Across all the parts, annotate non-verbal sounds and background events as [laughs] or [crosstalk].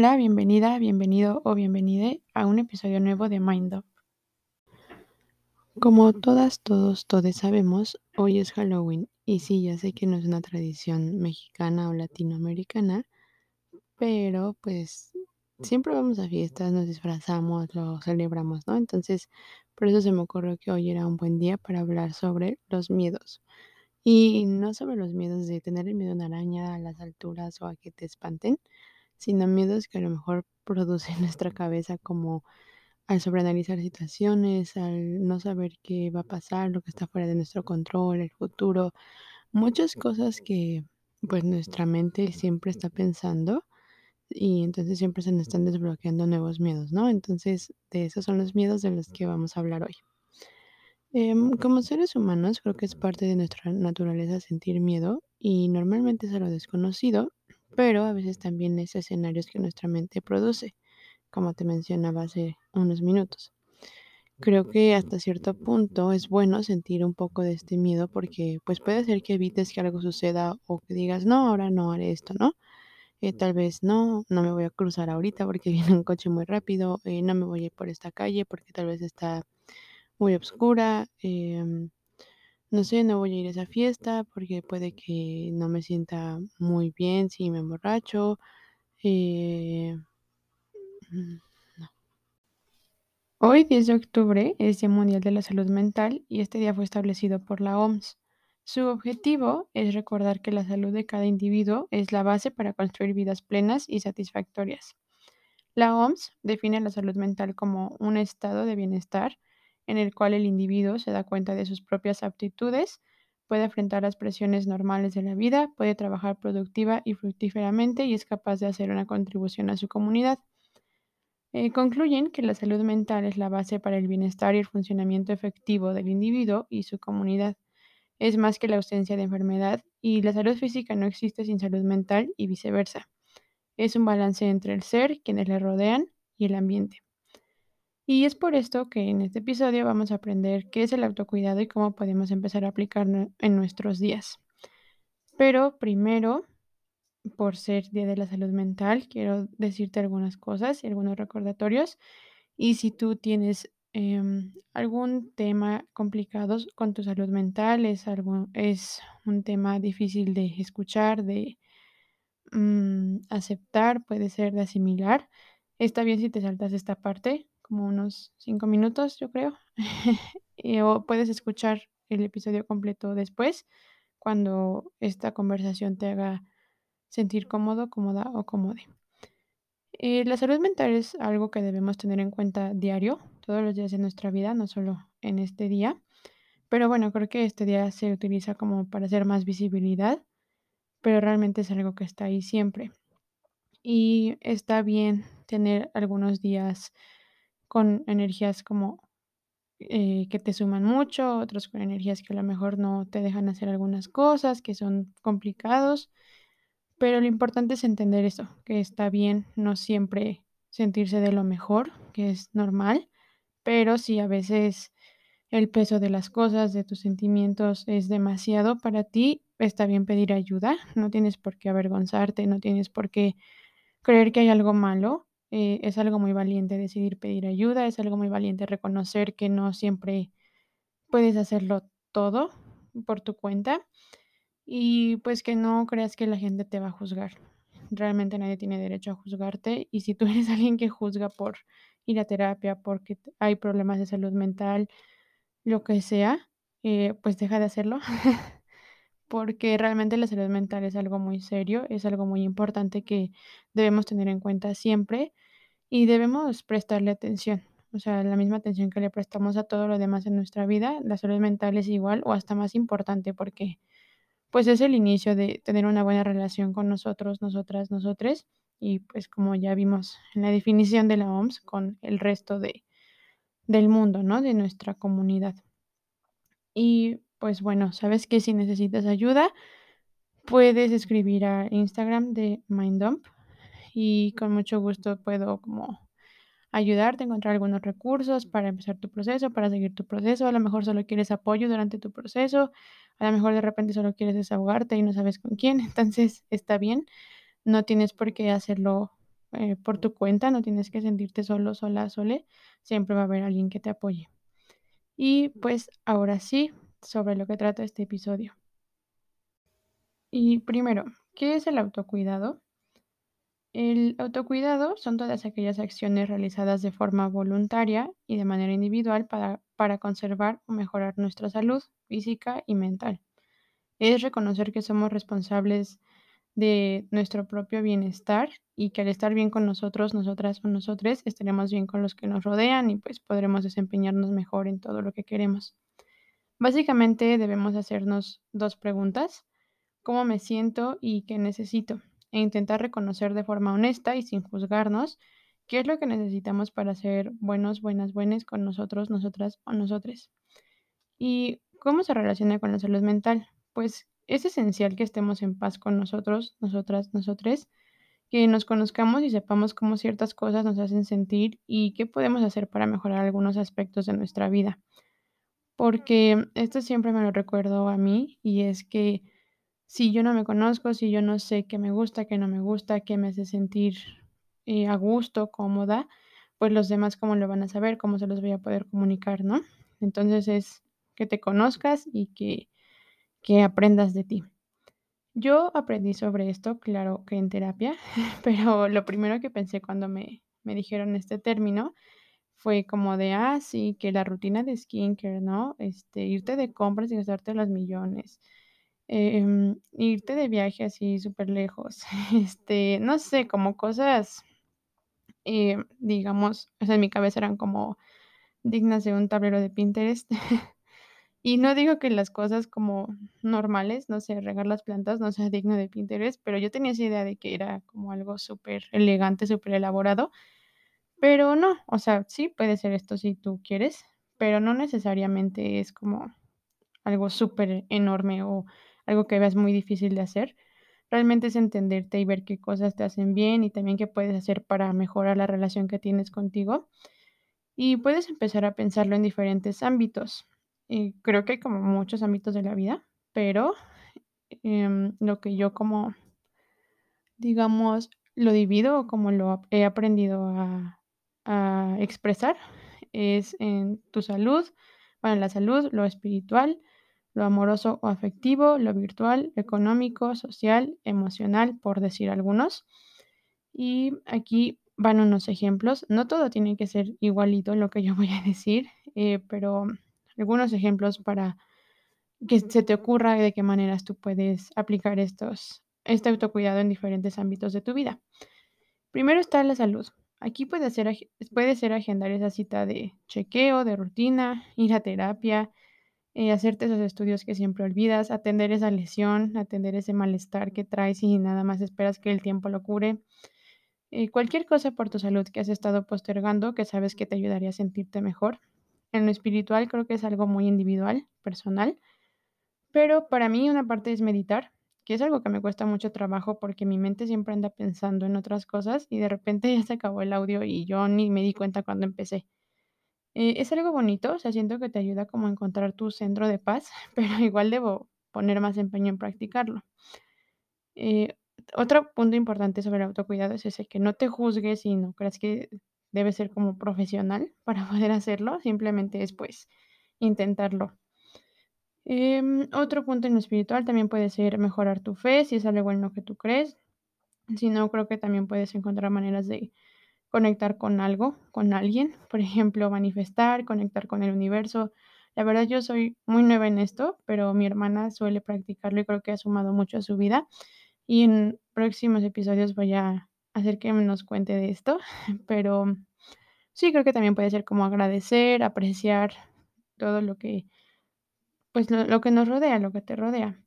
Hola, bienvenida, bienvenido o bienvenide a un episodio nuevo de Mind Up. Como todas, todos, todes sabemos, hoy es Halloween y sí, ya sé que no es una tradición mexicana o latinoamericana, pero pues siempre vamos a fiestas, nos disfrazamos, lo celebramos, ¿no? Entonces, por eso se me ocurrió que hoy era un buen día para hablar sobre los miedos. Y no sobre los miedos de tener el miedo a una araña, a las alturas o a que te espanten, sino miedos que a lo mejor [laughs] produce nuestra cabeza como al sobreanalizar situaciones, al no saber qué va a pasar, lo que está fuera de nuestro control, el futuro, muchas cosas que pues nuestra mente siempre está pensando y entonces siempre se nos están desbloqueando nuevos miedos, ¿no? Entonces, de esos son los miedos de los que vamos a hablar hoy. Em, como seres humanos, creo que es parte de nuestra naturaleza sentir miedo y normalmente es a lo desconocido, pero a veces también es escenarios que nuestra mente produce, como te mencionaba hace unos minutos. Creo que hasta cierto punto es bueno sentir un poco de este miedo porque pues puede hacer que evites que algo suceda o que digas, no, ahora no haré esto, ¿no? Eh, tal vez no, no me voy a cruzar ahorita porque [laughs] viene un coche muy rápido, eh, no me voy a ir por esta calle porque tal vez está muy oscura, em, no sé, no voy a ir a esa fiesta porque puede que no me sienta muy bien si me emborracho. eh, mm, no. Hoy, 10 de octubre, es Día Mundial de la Salud Mental y este día fue establecido por la OMS. Su objetivo es recordar que la salud de cada individuo es la base para construir vidas plenas y satisfactorias. La OMS define la salud mental como un estado de bienestar en el cual el individuo se da cuenta de sus propias aptitudes, puede enfrentar las presiones normales de la vida, puede trabajar productiva y fructíferamente y es capaz de hacer una contribución a su comunidad. Eh, concluyen que la salud mental es la base para el bienestar y el funcionamiento efectivo del individuo y su comunidad. Es más que la ausencia de enfermedad y la salud física no existe sin salud mental y viceversa. Es un balance entre el ser, quienes le rodean y el ambiente. Y es por esto que en este episodio vamos a aprender qué es el autocuidado y cómo podemos empezar a aplicarlo en nuestros días. Pero primero, por ser Día de la Salud Mental, quiero decirte algunas cosas y algunos recordatorios. Y si tú tienes em, algún tema complicado con tu salud mental, es, algo, es un tema difícil de escuchar, de mm, aceptar, puede ser de asimilar, está bien si te saltas esta parte, como unos cinco minutos, yo creo. [laughs] o puedes escuchar el episodio completo después, cuando esta conversación te haga sentir cómodo, cómoda o cómode. Eh, la salud mental es algo que debemos tener en cuenta diario, todos los días de nuestra vida, no solo en este día. Pero bueno, creo que este día se utiliza como para hacer más visibilidad, pero realmente es algo que está ahí siempre. Y está bien tener algunos días con energías como eh, que te suman mucho, otros con energías que a lo mejor no te dejan hacer algunas cosas, que son complicados, pero lo importante es entender eso, que está bien no siempre sentirse de lo mejor, que es normal, pero si a veces el peso de las cosas, de tus sentimientos es demasiado para ti, está bien pedir ayuda, no tienes por qué avergonzarte, no tienes por qué creer que hay algo malo, eh, es algo muy valiente decidir pedir ayuda, es algo muy valiente reconocer que no siempre puedes hacerlo todo por tu cuenta y pues que no creas que la gente te va a juzgar. Realmente nadie tiene derecho a juzgarte y si tú eres [laughs] alguien que juzga por ir a terapia, porque hay problemas de salud mental, lo que sea, eh, pues deja de hacerlo. [laughs] porque realmente la salud mental es algo muy serio, es algo muy importante que debemos tener en cuenta siempre y debemos prestarle atención. O sea, la misma atención que le prestamos a todo lo demás en nuestra vida, la salud mental es igual o hasta más importante porque pues es el inicio de tener una buena relación con nosotros, nosotras, nosotres y pues como ya vimos en la definición de la OMS con el resto de, del mundo, ¿no? De nuestra comunidad. Y pues bueno, sabes que si necesitas ayuda, puedes escribir a Instagram de MindDump y con mucho gusto puedo como ayudarte a encontrar algunos recursos para empezar tu proceso, para seguir tu proceso. A lo mejor solo quieres apoyo durante tu proceso, a lo mejor de repente solo quieres desahogarte y no sabes con quién, [laughs] entonces está bien. No tienes por qué hacerlo eh, por tu cuenta, no tienes que sentirte solo, sola, sole, siempre va a haber alguien que te apoye. Y pues ahora sí, sobre lo que trata este episodio. Y primero, ¿qué es el autocuidado? El autocuidado son todas aquellas acciones realizadas de forma voluntaria y de manera individual para, para conservar o mejorar nuestra salud física y mental. Es reconocer que somos responsables de nuestro propio bienestar y que al estar bien con nosotros, nosotras o nosotros, estaremos bien con los que nos rodean y pues podremos desempeñarnos mejor en todo lo que queremos. Básicamente debemos hacernos dos preguntas, ¿cómo me siento y qué necesito? E intentar reconocer de forma honesta y sin juzgarnos qué es lo que necesitamos para ser buenos, buenas, buenas con nosotros, nosotras o nosotres. ¿Y cómo se relaciona con la salud mental? Pues es esencial que estemos en paz con nosotros, nosotras, nosotres, que nos conozcamos y sepamos cómo ciertas cosas nos hacen sentir y qué podemos hacer para mejorar algunos aspectos de nuestra vida. Porque esto siempre me lo recuerdo a mí y es que si yo no me conozco, si yo no sé qué me gusta, qué no me gusta, qué me hace sentir eh, a gusto, cómoda, pues los demás cómo lo van a saber, cómo se los voy a poder comunicar, ¿no? Entonces es que te conozcas y que que aprendas de ti. Yo aprendí sobre esto, claro que en terapia, [laughs] pero lo primero que pensé cuando me, me dijeron este término fue como de, ah, sí, que la rutina de skincare, ¿no? Este, irte de compras y gastarte los millones. Em, irte de viaje así súper lejos. [laughs] Este, no sé, como cosas, eh, digamos, o sea, en mi cabeza eran como dignas de un tablero de Pinterest. [laughs] Y no digo que las cosas como normales, no sé, regar las plantas no sea digno de Pinterest, pero yo tenía esa idea de que era como algo súper elegante, súper elaborado, pero no, o sea, sí puede ser esto si tú quieres, pero no necesariamente es como algo súper enorme o algo que veas muy difícil de hacer. Realmente es entenderte y ver qué cosas te hacen bien y también qué puedes hacer para mejorar la relación que tienes contigo. Y puedes empezar a pensarlo en diferentes ámbitos. Y creo que hay como muchos ámbitos de la vida, pero em, lo que yo como, digamos, lo divido o como lo he aprendido a, expresar es en tu salud, bueno, la salud, lo espiritual, lo amoroso o afectivo, lo virtual, económico, social, emocional, por decir algunos. Y aquí van unos ejemplos. No todo tiene que ser igualito lo que yo voy a decir, eh, pero algunos ejemplos para que se te ocurra de qué maneras tú puedes aplicar estos, este autocuidado en diferentes ámbitos de tu vida. Primero está la salud. Aquí puede ser, puede ser agendar esa cita de chequeo, de rutina, ir a terapia, eh, hacerte esos estudios que siempre olvidas, atender esa lesión, atender ese malestar que traes y nada más esperas que el tiempo lo cure. Eh, cualquier cosa por tu salud que has estado postergando que sabes que te ayudaría a sentirte mejor, en lo espiritual creo que es algo muy individual, personal, pero para mí una parte es meditar, que es algo que me cuesta mucho trabajo porque mi mente siempre anda pensando en otras cosas y de repente [laughs] ya se acabó el audio y yo ni me di cuenta cuando empecé. Eh, es algo bonito, o sea, siento que te ayuda como a encontrar tu centro de paz, [laughs] pero igual debo poner más empeño en practicarlo. Eh, otro punto importante sobre el autocuidado es ese, que no te juzgues y no creas que debe ser como profesional [laughs] para poder hacerlo, simplemente es pues intentarlo. Em, otro punto en lo espiritual también puede ser mejorar tu fe, si es algo en lo que tú crees. Si no, creo que también puedes encontrar maneras de conectar con algo, con alguien, por ejemplo, manifestar, conectar con el universo. La verdad yo soy muy nueva en esto, pero mi hermana suele practicarlo y creo que ha sumado mucho a su vida. Y en próximos episodios voy a hacer que nos cuente de esto, [laughs] pero sí creo que también puede ser como agradecer, apreciar todo lo que, pues lo, que nos rodea, lo que te rodea.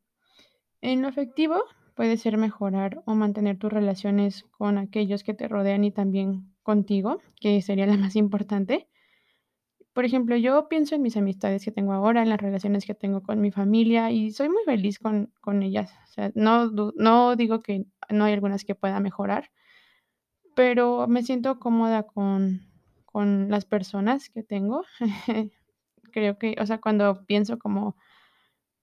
En lo afectivo puede ser mejorar o mantener tus relaciones con aquellos que te rodean y también contigo, que sería la más importante. Por ejemplo, yo pienso en mis amistades que tengo ahora, en las relaciones que tengo con mi familia y soy muy feliz con, con ellas. No, no digo que no hay algunas que pueda mejorar, pero me siento cómoda con, con las personas que tengo. [laughs] Creo que, o sea, cuando pienso como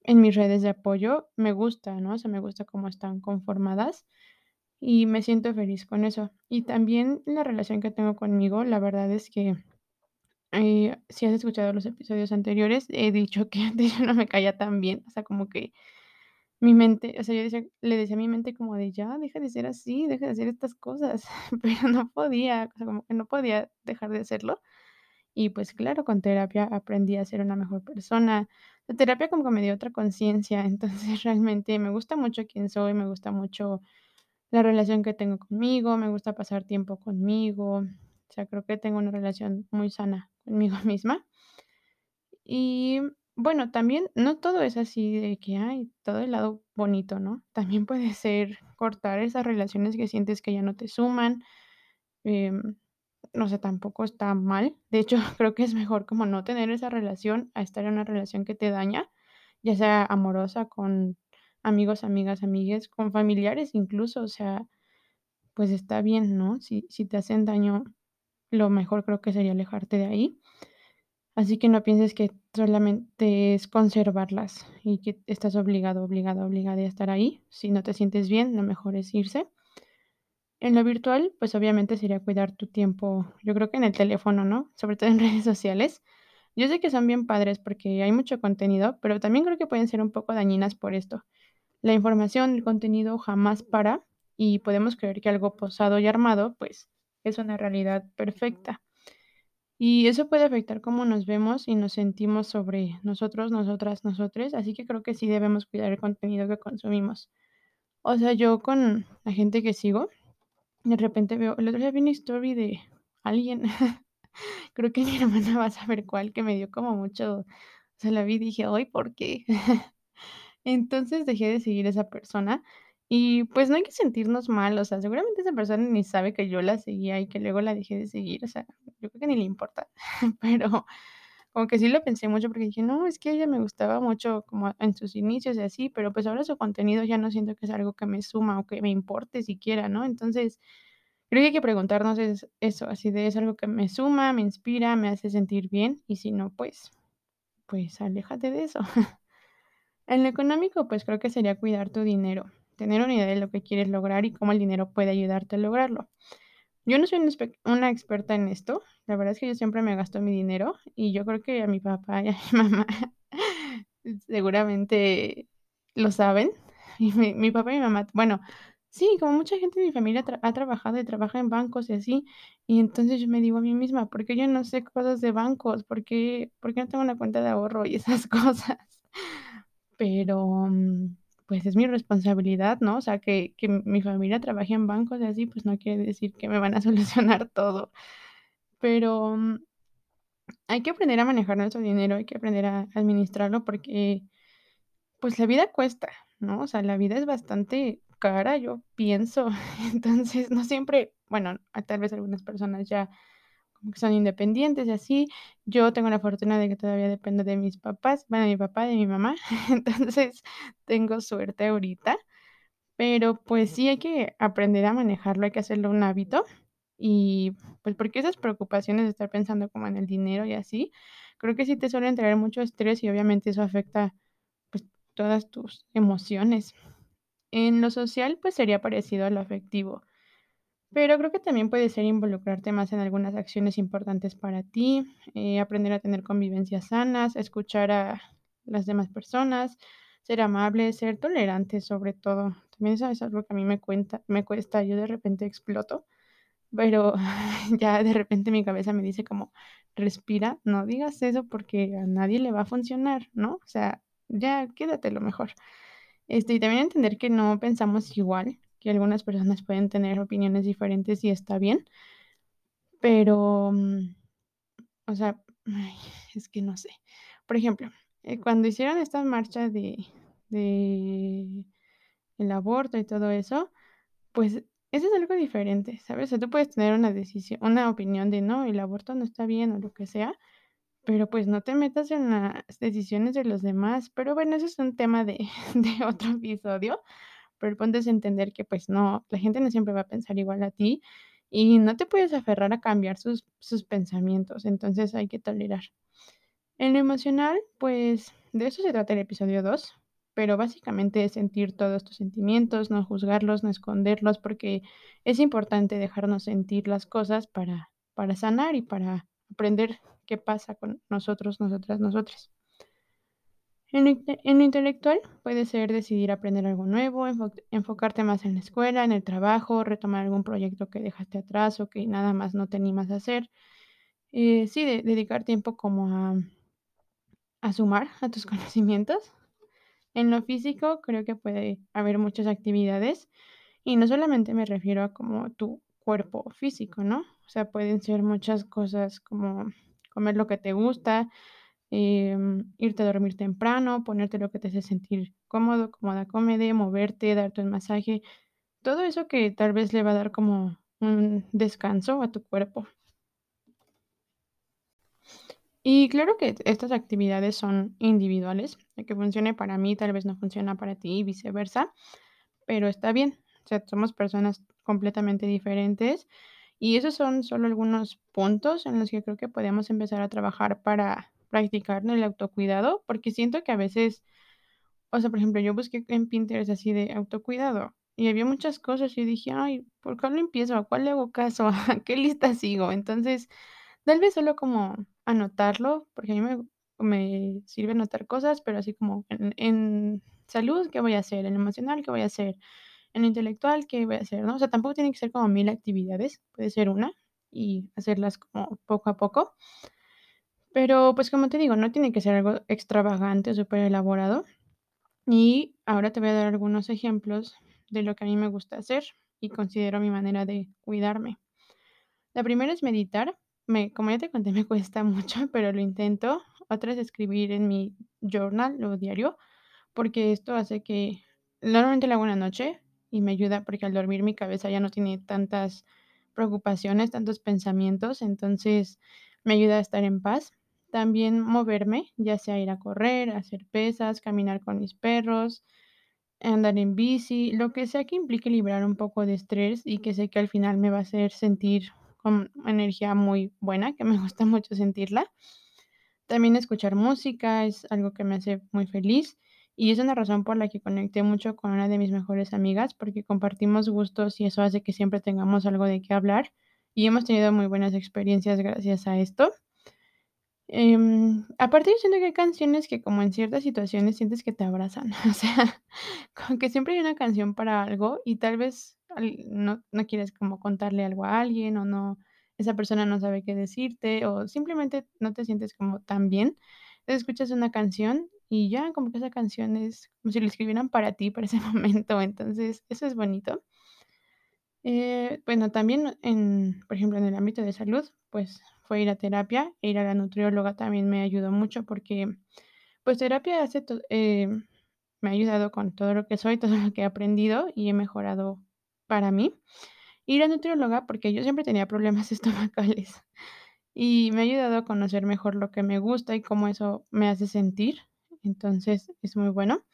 en mis redes de apoyo, me gusta, ¿no? O sea, me gusta cómo están conformadas. Y me siento feliz con eso. Y también la relación que tengo conmigo, la verdad es que, eh, si has escuchado los episodios anteriores, he dicho que [laughs] antes yo no me caía tan bien, o sea, como que mi mente, o sea, yo le decía a mi mente como de: "Ya, deja de ser así, deja de hacer estas cosas", [laughs] pero no podía, o sea, como que no podía dejar de hacerlo. Y pues claro, con terapia aprendí a ser una mejor persona. La terapia como que me dio otra conciencia, [laughs] entonces realmente me gusta mucho quién soy, me gusta mucho la relación que tengo conmigo, me gusta pasar tiempo conmigo, o sea, creo que tengo una relación muy sana conmigo [laughs] misma. Y bueno, también no todo es así de que, ay, todo el lado bonito, ¿no? También puede ser cortar esas relaciones que sientes que ya no te suman, em, no sé, tampoco está mal. De hecho, [laughs] creo que es mejor como no tener esa relación a estar en una relación que te daña, ya sea amorosa, con amigos, amigas, amigues, con familiares incluso, o sea, pues está bien, ¿no? Si si te hacen daño, lo mejor creo que sería alejarte de ahí. Así que no pienses que solamente es conservarlas y que estás obligado, obligada, obligada a estar ahí. Si no te sientes bien, lo mejor es irse. En lo virtual, pues obviamente sería cuidar tu tiempo, yo creo que en el teléfono, ¿no? Sobre todo en [laughs] redes sociales. Yo sé que son bien padres porque hay mucho contenido, pero también creo que pueden ser un poco dañinas por esto. La información, el contenido jamás para y podemos creer que algo posado y armado, pues es una realidad perfecta. Y eso puede afectar cómo nos vemos y nos sentimos sobre nosotros, nosotras, nosotres, así que creo que sí debemos cuidar el contenido que consumimos. O sea, yo con la gente que sigo, de repente veo, el otro día vi una story de alguien, [laughs] creo que mi hermana va a saber cuál, que me dio como mucho, o sea, la vi y dije: "Ay, ¿por qué?". [laughs] Entonces dejé de seguir a esa persona y, pues, no hay que sentirnos mal, o sea, seguramente esa persona ni sabe que yo la seguía y que luego la dejé de seguir, o sea, yo creo que ni le importa, [laughs] pero como que sí lo pensé mucho porque dije: "No, es que ella me gustaba mucho como en sus inicios y así, pero, pues, ahora su contenido ya no siento que es algo que me suma o que me importe siquiera", ¿no? Entonces, creo que hay que preguntarnos es eso, así de, ¿es algo que me suma, me inspira, me hace sentir bien? Y si no, pues pues aléjate de eso. [laughs] En lo económico, pues creo que sería cuidar tu dinero, tener una idea de lo que quieres lograr y cómo el dinero puede ayudarte a lograrlo. Yo no soy una experta en esto, la verdad es que yo siempre me gasto mi dinero y yo creo que a mi papá y a mi [laughs] mamá seguramente lo saben. Y mi papá y mi mamá, bueno, sí, como mucha gente de mi familia ha trabajado y trabaja en bancos y así, y entonces yo me digo a mí misma: "¿Por qué yo no sé cosas de bancos? ¿Por qué por qué no tengo una cuenta de ahorro?", y esas [laughs] cosas. Pero, mm, pues es mi responsabilidad, ¿no? O sea, que que mi familia trabaje en bancos y así, pues no quiere decir que me van a [laughs] solucionar todo. Pero, mm, hay que aprender a manejar nuestro dinero, hay que aprender a administrarlo porque, pues la vida cuesta, ¿no? O sea, la vida es bastante cara, yo pienso. [laughs] Entonces, no siempre, bueno, tal vez algunas personas ya como que son independientes y así. Yo tengo la fortuna de que todavía dependo de mis papás, bueno, de mi papá, de mi mamá, [laughs] entonces tengo suerte ahorita, pero pues sí hay que aprender a manejarlo, hay que hacerlo un hábito y pues porque esas preocupaciones de estar pensando como en el dinero y así, creo que sí te suelen traer mucho estrés y obviamente eso afecta, pues, todas tus emociones. En lo social, pues sería parecido a lo afectivo. Pero creo que también puede ser involucrarte más en algunas acciones importantes para ti, eh, aprender a tener convivencias sanas, escuchar a las demás personas, ser amable, ser tolerante sobre todo. También eso es algo que a mí me me cuesta, yo de repente exploto, pero [laughs] ya de repente mi cabeza me dice como: "Respira, no digas eso porque a nadie le va a funcionar", ¿no? O sea, ya quédatelo mejor. Este, y también entender que no pensamos igual, que algunas personas pueden tener opiniones diferentes y está bien, pero, mm, o sea, es que no sé. Por ejemplo, eh, cuando hicieron esta marcha de de el aborto y todo eso, pues eso es algo diferente, ¿sabes? O sea, tú puedes tener una decisión una opinión de no, el aborto no está bien o lo que sea, pero pues no te metas en las decisiones de los demás. Pero bueno, eso es un tema de [laughs] de otro episodio. Pero el punto es entender que, pues, no, la gente no siempre va a pensar igual a ti, y no te puedes aferrar a cambiar sus sus pensamientos, entonces hay que tolerar. En lo emocional, pues, de eso se trata el episodio 2, pero básicamente es sentir todos tus sentimientos, no juzgarlos, no esconderlos, porque es importante dejarnos sentir las cosas para para sanar y para aprender qué pasa con nosotros, nosotras, nosotres. En lo intelectual puede ser decidir aprender algo nuevo, enfo enfocarte más en la escuela, en el trabajo, retomar algún proyecto que dejaste atrás o que nada más no te animas a hacer. Eh, sí, de dedicar tiempo como a a sumar a tus [laughs] conocimientos. En lo físico, creo que puede haber muchas actividades, y no solamente me refiero a como tu cuerpo físico, ¿no? O sea, pueden ser muchas cosas como comer lo que te gusta, em, irte a dormir temprano, ponerte lo que te hace sentir cómodo, cómoda, cómode, moverte, darte un masaje, todo eso que tal vez le va a dar como un descanso a tu cuerpo. Y claro que estas actividades son individuales, el que funcione para mí tal vez no funciona para ti y viceversa, pero está bien, o sea, somos personas completamente diferentes y esos son solo algunos puntos en los que creo que podemos empezar a trabajar para practicar el autocuidado, porque siento que a veces, o sea, por ejemplo, yo busqué en Pinterest así de autocuidado y había muchas cosas y dije: "Ay, ¿por cuál no empiezo? ¿A cuál le hago caso? ¿A [laughs] qué lista sigo?". Entonces, tal vez solo como anotarlo, porque a mí me sirve anotar cosas, pero así como en en salud, ¿qué voy a hacer? En emocional, ¿qué voy a hacer? En intelectual, ¿qué voy a hacer? ¿No? O sea, tampoco tiene que ser como 1000 actividades, puede ser una y hacerlas como poco a poco. Pero, pues, como te digo, no tiene que ser algo extravagante o superelaborado. Y ahora te voy a dar algunos ejemplos de lo que a mí me gusta hacer y considero mi manera de cuidarme. La primera es meditar. Me como ya te conté, me [laughs] cuesta mucho, pero lo intento. Otra es escribir en mi journal o diario, porque esto hace que normalmente lo hago en la noche y me ayuda, porque al dormir mi cabeza ya no tiene tantas preocupaciones, tantos pensamientos, entonces me ayuda a estar en paz. También moverme, ya sea ir a correr, hacer pesas, caminar con mis perros, andar en bici, lo que sea que implique liberar un poco de estrés y que sé que al final me va a hacer sentir con energía muy buena, que me [laughs] gusta mucho sentirla. También escuchar música es algo que me hace muy feliz y es una razón por la que conecté mucho con una de mis mejores amigas, porque compartimos gustos y eso hace que siempre tengamos algo de qué hablar, y hemos tenido muy buenas experiencias gracias a esto. Em, aparte, yo siento que hay canciones que como en ciertas situaciones sientes que te abrazan, [laughs] o sea, como que siempre hay una canción para algo y tal vez no quieres como contarle algo a alguien o no esa persona no sabe qué decirte o simplemente no te sientes como tan bien. Entonces, escuchas una canción y ya, como que esa canción es como si la escribieran para ti, para ese [laughs] momento, entonces eso es bonito. Eh, bueno, también en, por ejemplo, en el ámbito de salud, pues fue ir a terapia, e ir a la nutrióloga también me ayudó mucho porque, pues, terapia hace eh, me ha ayudado con todo lo que soy, [laughs] todo lo que he aprendido y he mejorado para mí. Y la nutrióloga, porque yo siempre tenía problemas [laughs] estomacales y me ha ayudado a conocer mejor lo que me gusta y cómo eso me hace sentir, entonces es muy bueno.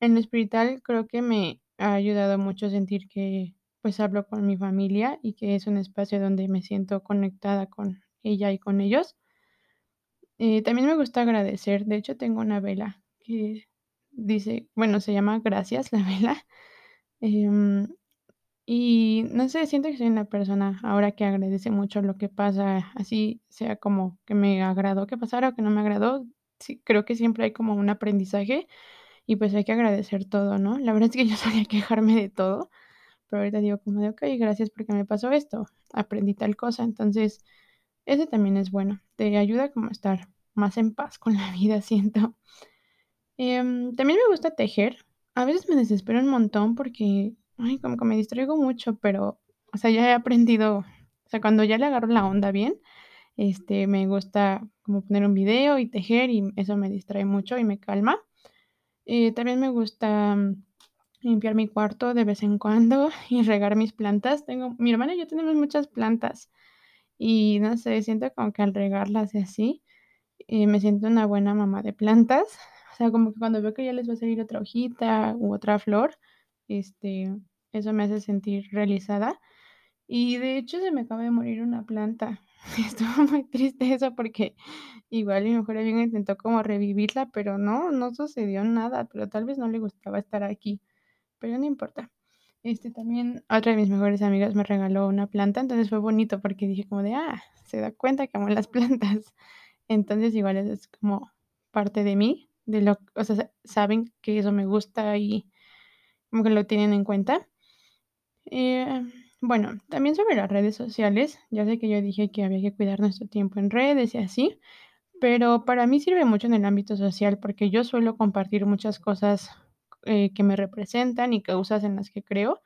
En lo espiritual creo que me ha ayudado mucho a sentir que, pues, hablo con mi familia y que es un espacio donde me siento conectada con ella y con ellos. Eh, también me gusta agradecer, de hecho, tengo una vela que dice, bueno, se llama Gracias, la [laughs] vela, em, y no sé, siento que soy una persona ahora que agradece mucho lo que pasa, así sea como que me agradó que pasara o que no me agradó, sí, creo que siempre hay como un aprendizaje y, pues, hay que agradecer todo, ¿no? La verdad es que yo [laughs] solía quejarme de todo, pero ahorita digo como de: "Okey, gracias porque me pasó esto, aprendí tal cosa", entonces, ese también es bueno, te ayuda como a estar más en paz con la vida, [laughs] siento. Em, también me gusta tejer, a veces me desespero un montón porque, ay, como que me distraigo mucho, pero, o sea, ya he aprendido, o sea, cuando ya le agarro la onda bien, este, me gusta como poner un video y tejer y eso me distrae mucho y me calma. Eh, también me gusta limpiar mi cuarto de vez en cuando [laughs] y regar mis plantas. Tengo mi hermana y yo tenemos muchas plantas y no sé, siento como que al regarlas y así, eh, me siento una buena mamá de plantas, o sea, como que cuando veo que ya les va a salir otra hojita u otra flor, este, eso me hace sentir realizada. Y de hecho, se me acaba de morir una planta [laughs] Estuvo muy triste eso porque igual mi mejor amiga intentó como revivirla, pero no, no sucedió nada, pero tal vez no le gustaba estar aquí, pero no importa. Este, también otra de mis mejores amigas me regaló una planta, entonces fue bonito porque dije como de, ah, se da cuenta que amo las [laughs] plantas. Entonces igual es como parte de mí, de lo o sea, sa saben que eso me gusta y como que lo tienen en cuenta. Eh, bueno, también sobre las redes sociales, ya sé que yo dije que había que cuidar nuestro tiempo en redes y así, pero para mí sirve mucho en el ámbito social porque yo suelo compartir muchas cosas, eh, que me representan y causas en las que creo,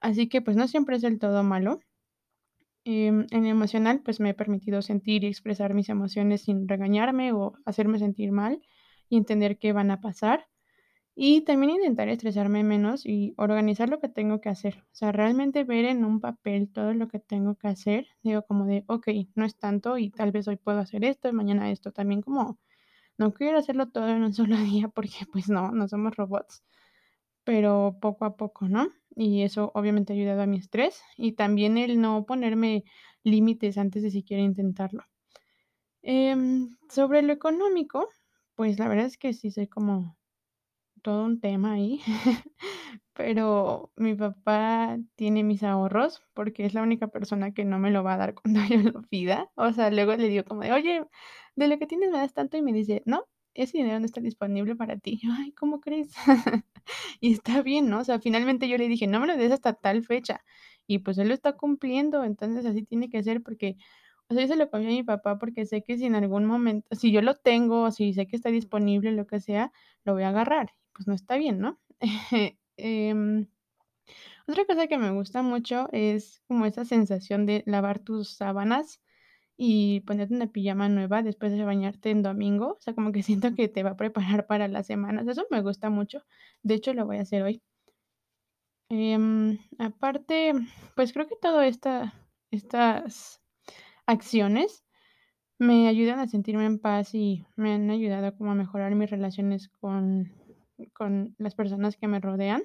así que, pues, no siempre es del todo malo. Em, en emocional, pues, me he permitido sentir y expresar mis emociones sin regañarme o hacerme sentir mal y entender que van a pasar. Y también intentar estresarme menos y organizar lo que tengo que hacer. O sea, realmente ver en un papel todo lo que tengo que hacer. Digo como de, okey, no es tanto y tal vez hoy puedo hacer esto y mañana esto. También como no quiero hacerlo todo en un solo [laughs] día porque, pues no, no somos robots, pero poco a poco, ¿no? Y eso obviamente ha ayudado a mi estrés y también el no ponerme límites antes de siquiera intentarlo. Em, sobre lo económico, pues la verdad es que sí soy como todo un tema ahí, [laughs] pero mi papá tiene mis ahorros porque es la única persona que no me lo va a dar cuando [laughs] yo lo pida. O sea, luego le digo como de: "Oye, de lo que tienes me das tanto", y me dice: "No, ese dinero no está disponible para ti". [laughs] "Ay, ¿cómo crees?". Y está bien, ¿no? O sea, finalmente yo le dije: "No me lo des hasta tal fecha", y pues él lo está cumpliendo, entonces así tiene que ser porque, o sea, yo se lo confío a mi papá porque sé que si en algún momento si yo lo tengo, si sé que está disponible, lo que sea, lo voy a agarrar, pues no está bien, ¿no? [laughs] Em, otra cosa que me gusta mucho es como esa sensación de lavar tus sábanas y ponerte una pijama nueva después de bañarte en domingo, o sea, como que [laughs] siento que te va a preparar para la semana, o sea, eso me gusta mucho. De hecho, lo voy a hacer hoy. Em, aparte, pues creo que toda esta estas acciones me ayudan a sentirme en paz y me han ayudado como a mejorar mis relaciones con con las personas que me rodean.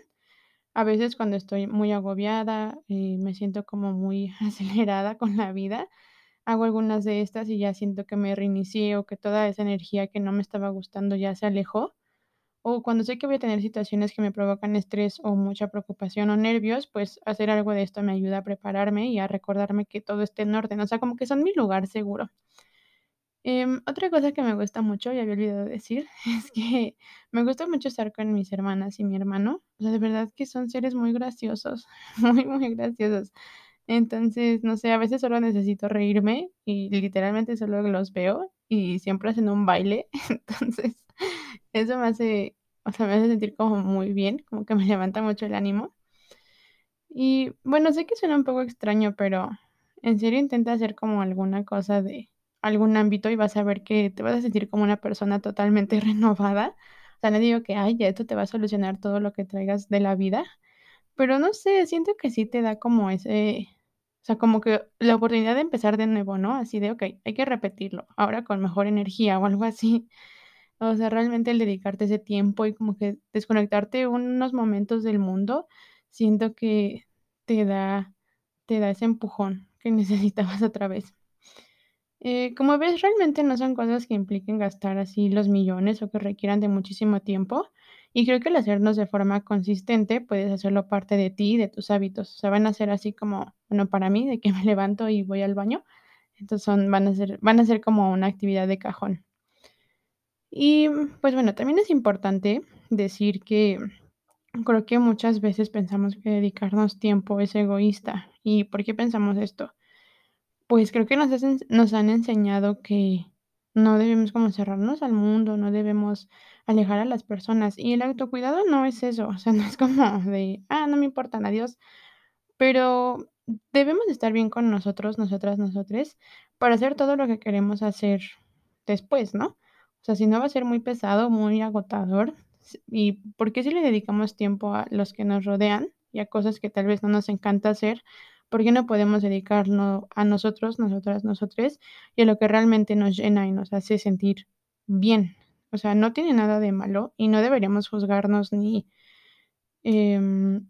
A veces cuando estoy muy agobiada, y me siento como muy [laughs] acelerada con la vida, hago algunas de estas y ya siento que me reinicié o que toda esa energía que no me estaba gustando ya se alejó. O cuando sé que voy a tener situaciones que me provocan estrés o mucha preocupación o nervios, pues hacer algo de esto me ayuda a prepararme y a recordarme que todo esté en orden, o sea, como que son mi lugar seguro. Em, otra cosa que me gusta mucho, y había olvidado decir, [laughs] es que me gusta mucho estar con mis hermanas y mi hermano. O sea, de verdad que son seres muy graciosos, [laughs] muy, muy graciosos. Entonces, no sé, a veces solo necesito reírme y literalmente solo los veo y siempre hacen un baile. [laughs] Entonces, eso me hace, o sea, me hace sentir como muy bien, como que me levanta mucho el ánimo. Y bueno, sé que suena un poco extraño, pero en serio intenta hacer como alguna cosa de algún ámbito y vas a ver que te vas a sentir como una persona totalmente [laughs] renovada. O sea, no digo que, ay, ya esto te va a solucionar todo lo que traigas de la vida, pero no sé, siento que sí te da como ese, o sea, como que la oportunidad de empezar de nuevo, ¿no? Así de, okey, hay que repetirlo, ahora con mejor energía o algo así. [laughs] O sea, realmente el dedicarte ese tiempo y como que desconectarte unos momentos del mundo, siento que te da te da ese empujón que [laughs] necesitabas otra vez. Eh, como ves, realmente no son cosas que impliquen gastar así los millones o que requieran de muchísimo tiempo. Y creo que el hacernos de forma consistente puedes hacerlo parte de ti y de tus hábitos. O sea, van a ser así como, bueno, para mí, de que me [laughs] levanto y voy al baño. Entonces son, van a ser, van a ser como una actividad de cajón. Y pues bueno, también es importante decir que creo que muchas veces pensamos que dedicarnos tiempo es egoísta. ¿Y por qué pensamos esto? Pues creo que nos han enseñado que no debemos como cerrarnos al mundo, no debemos alejar a las personas. Y el autocuidado no es eso, o sea, [laughs] no es como de: "Ah, no me importan, adiós". Pero debemos estar bien con nosotros, nosotras, nosotres, para hacer todo lo que queremos hacer después, ¿no? O sea, si no va a ser muy pesado, muy agotador, y porque si le dedicamos tiempo a los que nos rodean y a cosas que tal vez no nos encanta hacer, ¿por qué no podemos dedicarnos a nosotros, nosotras, nosotres, y a lo que realmente nos llena y nos hace sentir bien? O sea, no tiene nada de malo y no deberíamos juzgarnos ni, em,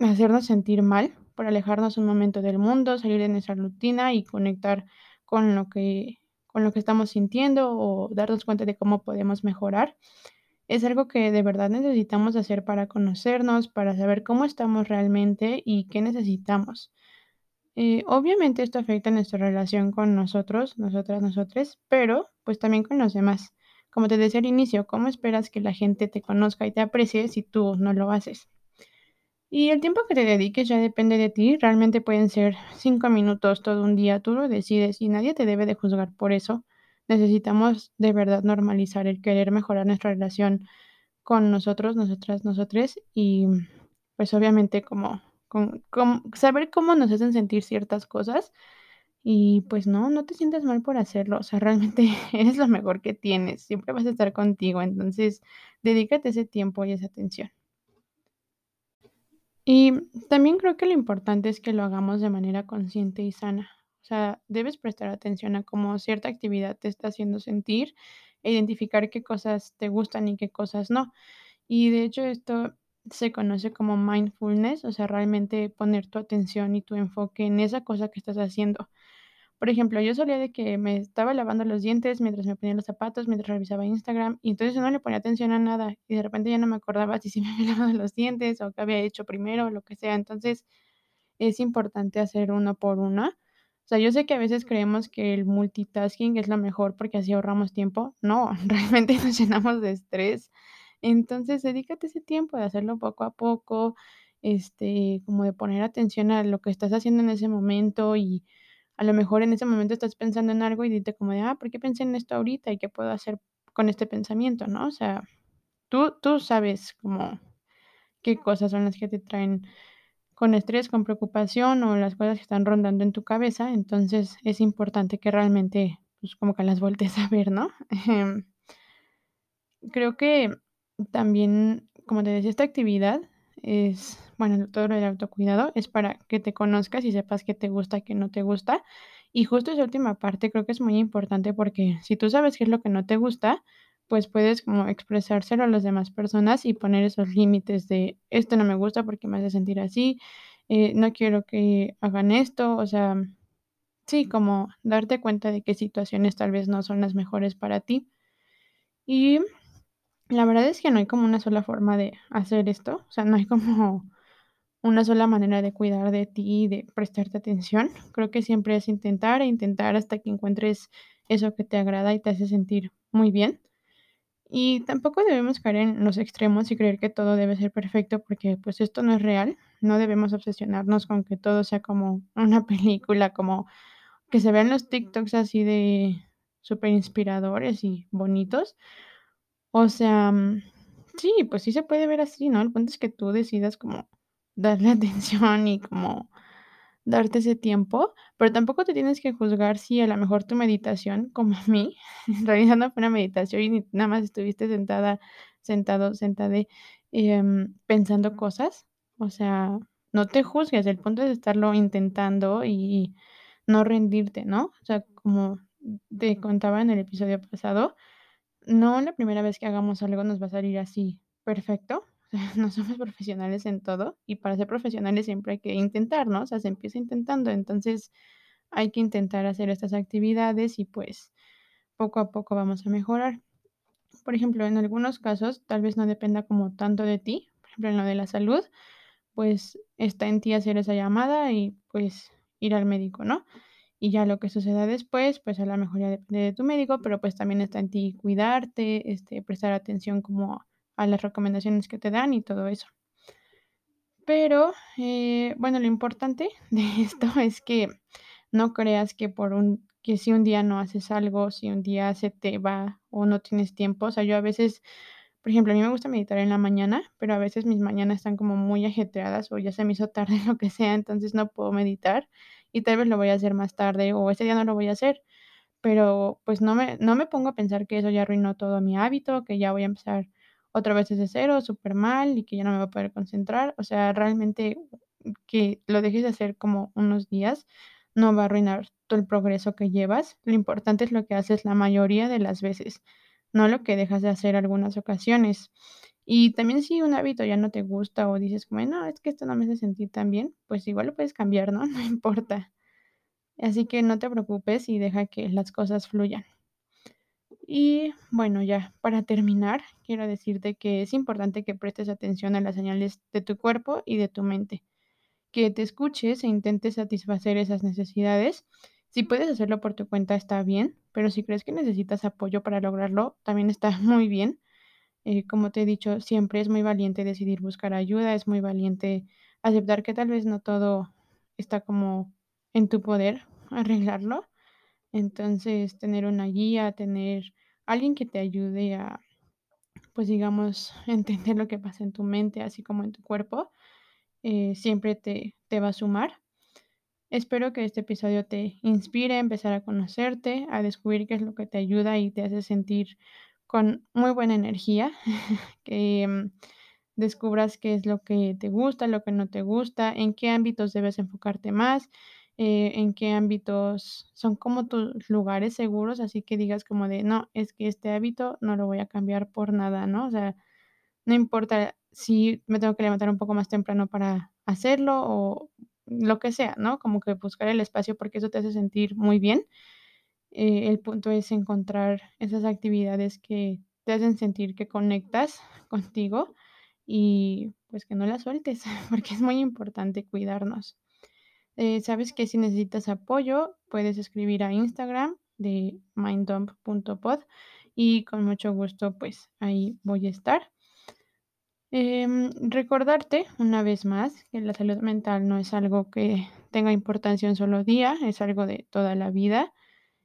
hacernos sentir mal por alejarnos un momento del mundo, salir de nuestra rutina y conectar con lo que con lo que estamos sintiendo o darnos cuenta de cómo podemos mejorar. Es algo que de verdad necesitamos hacer para conocernos, para saber cómo estamos realmente y qué necesitamos. Eh, obviamente esto afecta nuestra relación con nosotros, nosotras, nosotres, pero pues también con los demás. Como te decía al inicio, ¿cómo esperas que la gente te conozca y te aprecie si tú no lo haces? Y el tiempo que te dediques ya depende de ti, realmente pueden ser cinco minutos todo un día, tú lo decides y nadie te debe de juzgar por eso. Necesitamos de verdad normalizar el querer mejorar nuestra relación con nosotros, nosotras, nosotres y pues obviamente como, con, saber cómo nos hacen sentir ciertas cosas y pues no, no te sientas mal por hacerlo, o sea, realmente [laughs] eres lo mejor que tienes, siempre vas a estar contigo, entonces dedícate ese tiempo y esa atención. Y también creo que lo importante es que lo hagamos de manera consciente y sana. O sea, debes prestar atención a cómo cierta actividad te está haciendo sentir e identificar qué cosas te gustan y qué cosas no. Y de hecho esto se conoce como mindfulness, o sea, realmente poner tu atención y tu enfoque en esa cosa que estás haciendo. Por ejemplo, yo solía de que me estaba lavando los dientes mientras me ponía los zapatos, mientras revisaba Instagram, y entonces yo no le ponía atención a nada, y de repente ya no me acordaba si sí me había [laughs] lavado los dientes o qué había hecho primero, o lo que sea. Entonces, es importante hacer uno por una. O sea, yo sé que a veces creemos que el multitasking es lo mejor porque así ahorramos tiempo. No, [laughs] realmente nos llenamos de estrés. Entonces, dedícate ese tiempo de hacerlo poco a poco, este, como de poner atención a lo que estás haciendo en ese momento y a lo mejor en ese momento estás pensando en algo y dite como de, ah, ¿por qué pensé en esto ahorita y qué puedo hacer con este pensamiento, no? O sea, tú, tú sabes como qué cosas son las que te traen con estrés, con preocupación o las cosas que están rondando en tu cabeza, entonces es importante que realmente, pues como que las voltees [laughs] a ver, ¿no? Em, creo que también, como te decía, esta actividad es, bueno, todo del autocuidado es para que te conozcas y sepas qué te gusta, qué no te gusta. Y justo esa última parte creo que es muy importante porque si tú sabes qué es lo que no te gusta, pues puedes como expresárselo a las demás personas y poner esos límites de esto no me gusta porque me hace sentir así, eh, no quiero que hagan esto, o sea, sí, como darte cuenta de qué situaciones tal vez no son las mejores para ti. Y la verdad es que no hay como una sola forma de hacer esto, o sea, no hay como [laughs] una sola manera de cuidar de ti, de prestarte atención. Creo que siempre es intentar e intentar hasta que encuentres eso que te agrada y te hace sentir muy bien. Y tampoco debemos caer en los extremos y creer que todo debe ser perfecto porque pues esto no es real. No debemos obsesionarnos con que todo sea como [laughs] una película, como que se vean los TikToks así de súper inspiradores y bonitos. O sea, mm, sí, pues sí se puede ver así, ¿no? El punto es que tú decidas como darle [laughs] atención y como darte ese tiempo, pero tampoco te tienes que juzgar si a lo mejor tu meditación, como a mí, [laughs] realizando una meditación y nada más estuviste sentada, sentado, sentada, em, pensando cosas. O sea, no te juzgues, el punto es estarlo intentando y no rendirte, ¿no? O sea, como te contaba en el episodio pasado, no la primera vez que hagamos algo nos va a salir así perfecto. [laughs] No somos profesionales en todo y para ser profesionales siempre hay que intentar, ¿no? O sea, se empieza intentando, entonces hay que intentar hacer estas actividades y pues poco a poco vamos a mejorar. Por ejemplo, en algunos casos tal vez no dependa como tanto de ti, por ejemplo, en lo de la salud, pues está en ti hacer esa llamada y pues ir al médico, ¿no? Y ya lo que suceda después, pues a lo mejor ya depende de tu médico, pero pues también está en ti cuidarte, este, prestar atención como a las recomendaciones que te dan y todo eso. Pero, eh, bueno, lo importante [laughs] de esto es que no creas que por un que si un día no haces algo, si un día se te va o no tienes tiempo, o sea, yo a veces, por ejemplo, a mí me gusta meditar en la mañana, pero a veces mis mañanas están como muy ajetreadas o ya se me hizo tarde, [laughs] lo que sea, entonces no puedo meditar y tal vez lo voy a hacer más tarde o ese día no lo voy a hacer, pero pues no me, no me pongo a pensar que eso ya arruinó todo mi hábito, que ya voy a empezar otra vez desde cero, súper mal y que ya no me voy a poder concentrar. O sea, realmente que lo dejes de hacer como unos días no va a arruinar todo el progreso que llevas. Lo importante es lo que haces la mayoría de las veces, no lo que dejas de hacer algunas ocasiones. Y también si un hábito ya no te gusta o dices como, no, es que esto no me hace sentir tan bien, pues igual lo puedes cambiar, ¿no? [laughs] No importa. Así que no te preocupes y deja que las cosas fluyan. Y bueno, ya para terminar, quiero decirte que es importante que prestes atención a las señales de tu cuerpo y de tu mente, que te escuches e intentes satisfacer esas necesidades. Si puedes hacerlo por tu cuenta está bien, pero si crees que necesitas apoyo para lograrlo, también está muy bien. Eh, como te he dicho, siempre es muy valiente decidir buscar ayuda, es muy valiente aceptar que tal vez no todo está como en tu poder [laughs] arreglarlo. Entonces, tener una guía, tener alguien que te ayude a, pues digamos, [laughs] entender lo que pasa en tu mente, así como en tu cuerpo, eh, siempre te, te va a sumar. Espero que este episodio te inspire a empezar a conocerte, a descubrir qué es lo que te ayuda y te hace sentir con muy buena energía, [laughs] que mm, descubras qué es lo que te gusta, lo que no te gusta, en qué ámbitos debes enfocarte más, eh, en qué ámbitos son como tus lugares seguros, así que digas como de, no, es que este hábito no lo voy a cambiar por nada, ¿no? O sea, no importa si me tengo que levantar un poco más temprano para hacerlo o lo que sea, ¿no? Como que buscar el espacio porque eso te hace sentir muy bien. Eh, el punto es encontrar esas actividades que te hacen sentir que conectas [laughs] contigo y pues que no las sueltes, [laughs] porque es muy importante cuidarnos. Eh, sabes que si necesitas apoyo, puedes escribir a Instagram de minddump.pod y con mucho gusto pues ahí voy a estar. Em, recordarte una vez más que la salud mental no es algo que tenga importancia un solo día, es algo de toda la vida.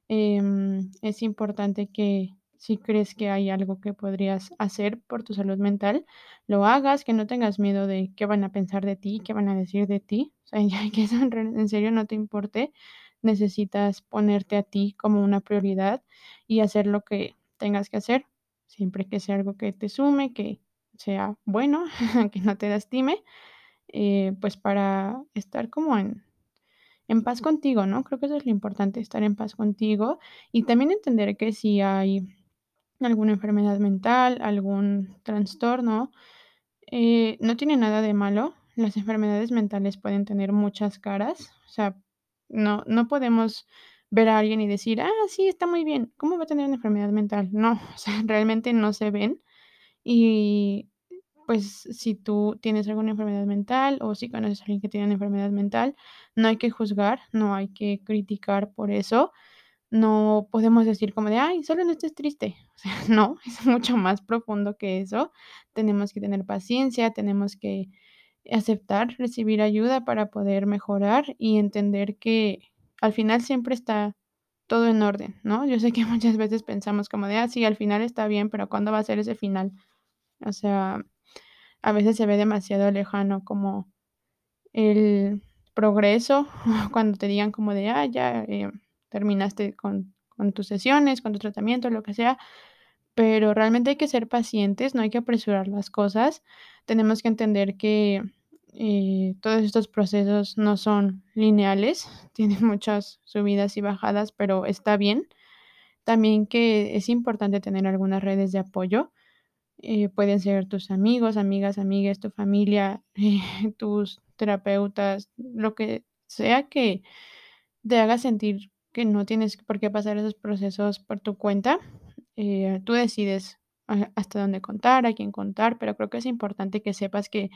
Em, es importante que si crees que hay algo que podrías hacer por tu salud mental, lo hagas, que no tengas miedo de qué van a pensar de ti, qué van a decir de ti. O sea, [laughs] que eso en serio no te importe, necesitas ponerte a ti como una prioridad y hacer lo que tengas que hacer, siempre que sea algo que te sume, que sea bueno, [laughs] que no te lastime, eh, pues para estar como en, en paz contigo, ¿no? Creo que eso es lo importante, estar en paz contigo y también entender que si hay alguna enfermedad mental, algún trastorno, eh, no tiene nada de malo. Las enfermedades mentales pueden tener muchas caras, o sea, no, no podemos ver a alguien y decir, ah, sí, está muy bien, ¿cómo va a tener una enfermedad mental? No, [laughs] o sea, realmente no se ven y pues si tú tienes alguna enfermedad mental o si conoces a alguien que tiene una enfermedad mental, no hay que juzgar, no hay que criticar por eso. No podemos decir como de, ay, solo no estés triste. [laughs] O sea, no, es mucho más profundo que eso. Tenemos que tener paciencia, tenemos que aceptar, recibir ayuda para poder mejorar y entender que al final siempre está todo en orden, ¿no? Yo sé que [laughs] muchas veces pensamos como de, ah, sí, al final está bien, pero ¿cuándo va a ser ese final? O sea, a veces se ve demasiado lejano como el progreso, [laughs] cuando te digan como de, ah, ya eh, terminaste con, con tus sesiones, con tu tratamiento, lo que sea, pero realmente hay que ser pacientes, no hay que apresurar las cosas. Tenemos que entender que eh, todos estos procesos no son lineales, [laughs] tienen muchas subidas y bajadas, pero está bien. También que es importante tener algunas redes de apoyo eh, pueden ser tus amigos, amigas, amigas, tu familia, [laughs] tus terapeutas, lo que sea que te haga sentir que no tienes por qué pasar esos procesos por tu cuenta. Eh, tú decides a- hasta dónde contar, a quién contar, pero creo que es importante que sepas que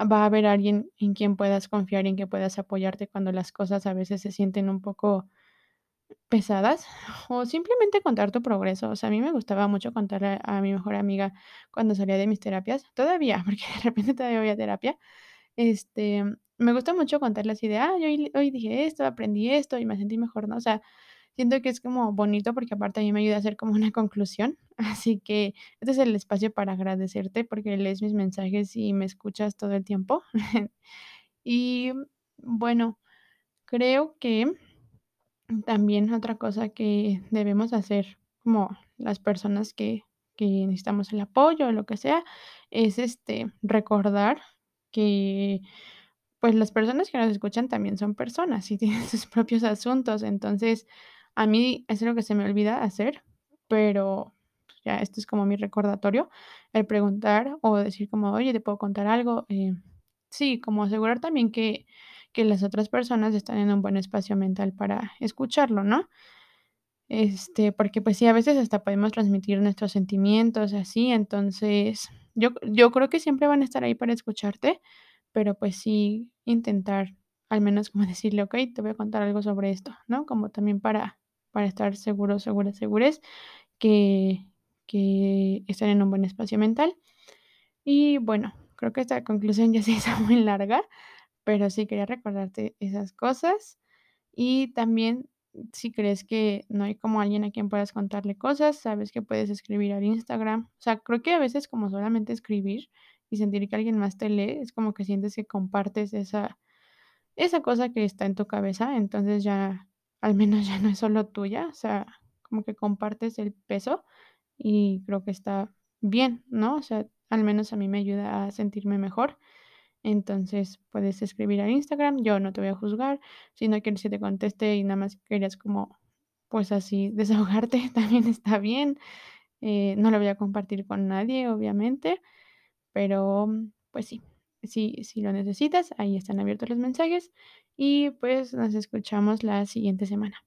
va a haber alguien en quien puedas confiar y en que puedas apoyarte cuando las cosas a veces se sienten un poco Pesadas, o simplemente contar tu progreso. O sea, a mí me gustaba mucho contarle a mi mejor amiga cuando salía de mis terapias, todavía, [laughs] porque de repente todavía voy a terapia. Este, me gusta mucho contarle así de: "Ay, hoy hoy dije esto, aprendí esto y me sentí mejor", ¿no? O sea, siento que es como bonito porque aparte a mí me ayuda a hacer como una [laughs] conclusión. Así que este es el espacio para agradecerte porque lees mis mensajes y me escuchas todo el tiempo. [laughs] Y bueno, creo que también otra cosa que debemos hacer como las personas que que necesitamos el apoyo o lo que sea, es, este, recordar que, pues, las personas que nos escuchan también son personas y [laughs] tienen sus propios asuntos. Entonces, a mí es lo que se me olvida hacer, pero ya esto es como mi recordatorio, el preguntar o decir como: "Oye, ¿te puedo contar algo?". Eh, sí, como asegurar también que que las otras personas están en un buen espacio mental para escucharlo, ¿no? Este, porque, pues sí, a veces hasta podemos transmitir nuestros sentimientos así, entonces, yo yo creo que siempre van a estar ahí para escucharte, pero, pues sí, intentar al menos como [laughs] decirle: "Okey, te voy a contar algo sobre esto", ¿no? Como también para para estar seguros, seguras, segures que que estén en un buen espacio mental. Y bueno, creo que esta conclusión ya se hizo muy larga, pero sí quería recordarte esas cosas. Y también, si crees que no hay como alguien a quien puedas contarle cosas, sabes que puedes escribir al Instagram. O sea, creo que a veces como solamente escribir y sentir que alguien más te lee, es como que sientes que compartes esa esa cosa que está en tu cabeza, entonces ya, al menos ya no es solo tuya, o sea, como que compartes el peso y creo que está bien, ¿no? O sea, al menos a mí me ayuda a sentirme mejor. Entonces, puedes escribir al Instagram, yo no te voy a juzgar. Si no quieres que te conteste y nada más querías como, pues así, [laughs] desahogarte, también está bien. Eh, no lo voy a compartir con nadie, obviamente, pero, pues sí, si si lo necesitas, ahí están abiertos los mensajes y, pues, nos escuchamos la siguiente semana.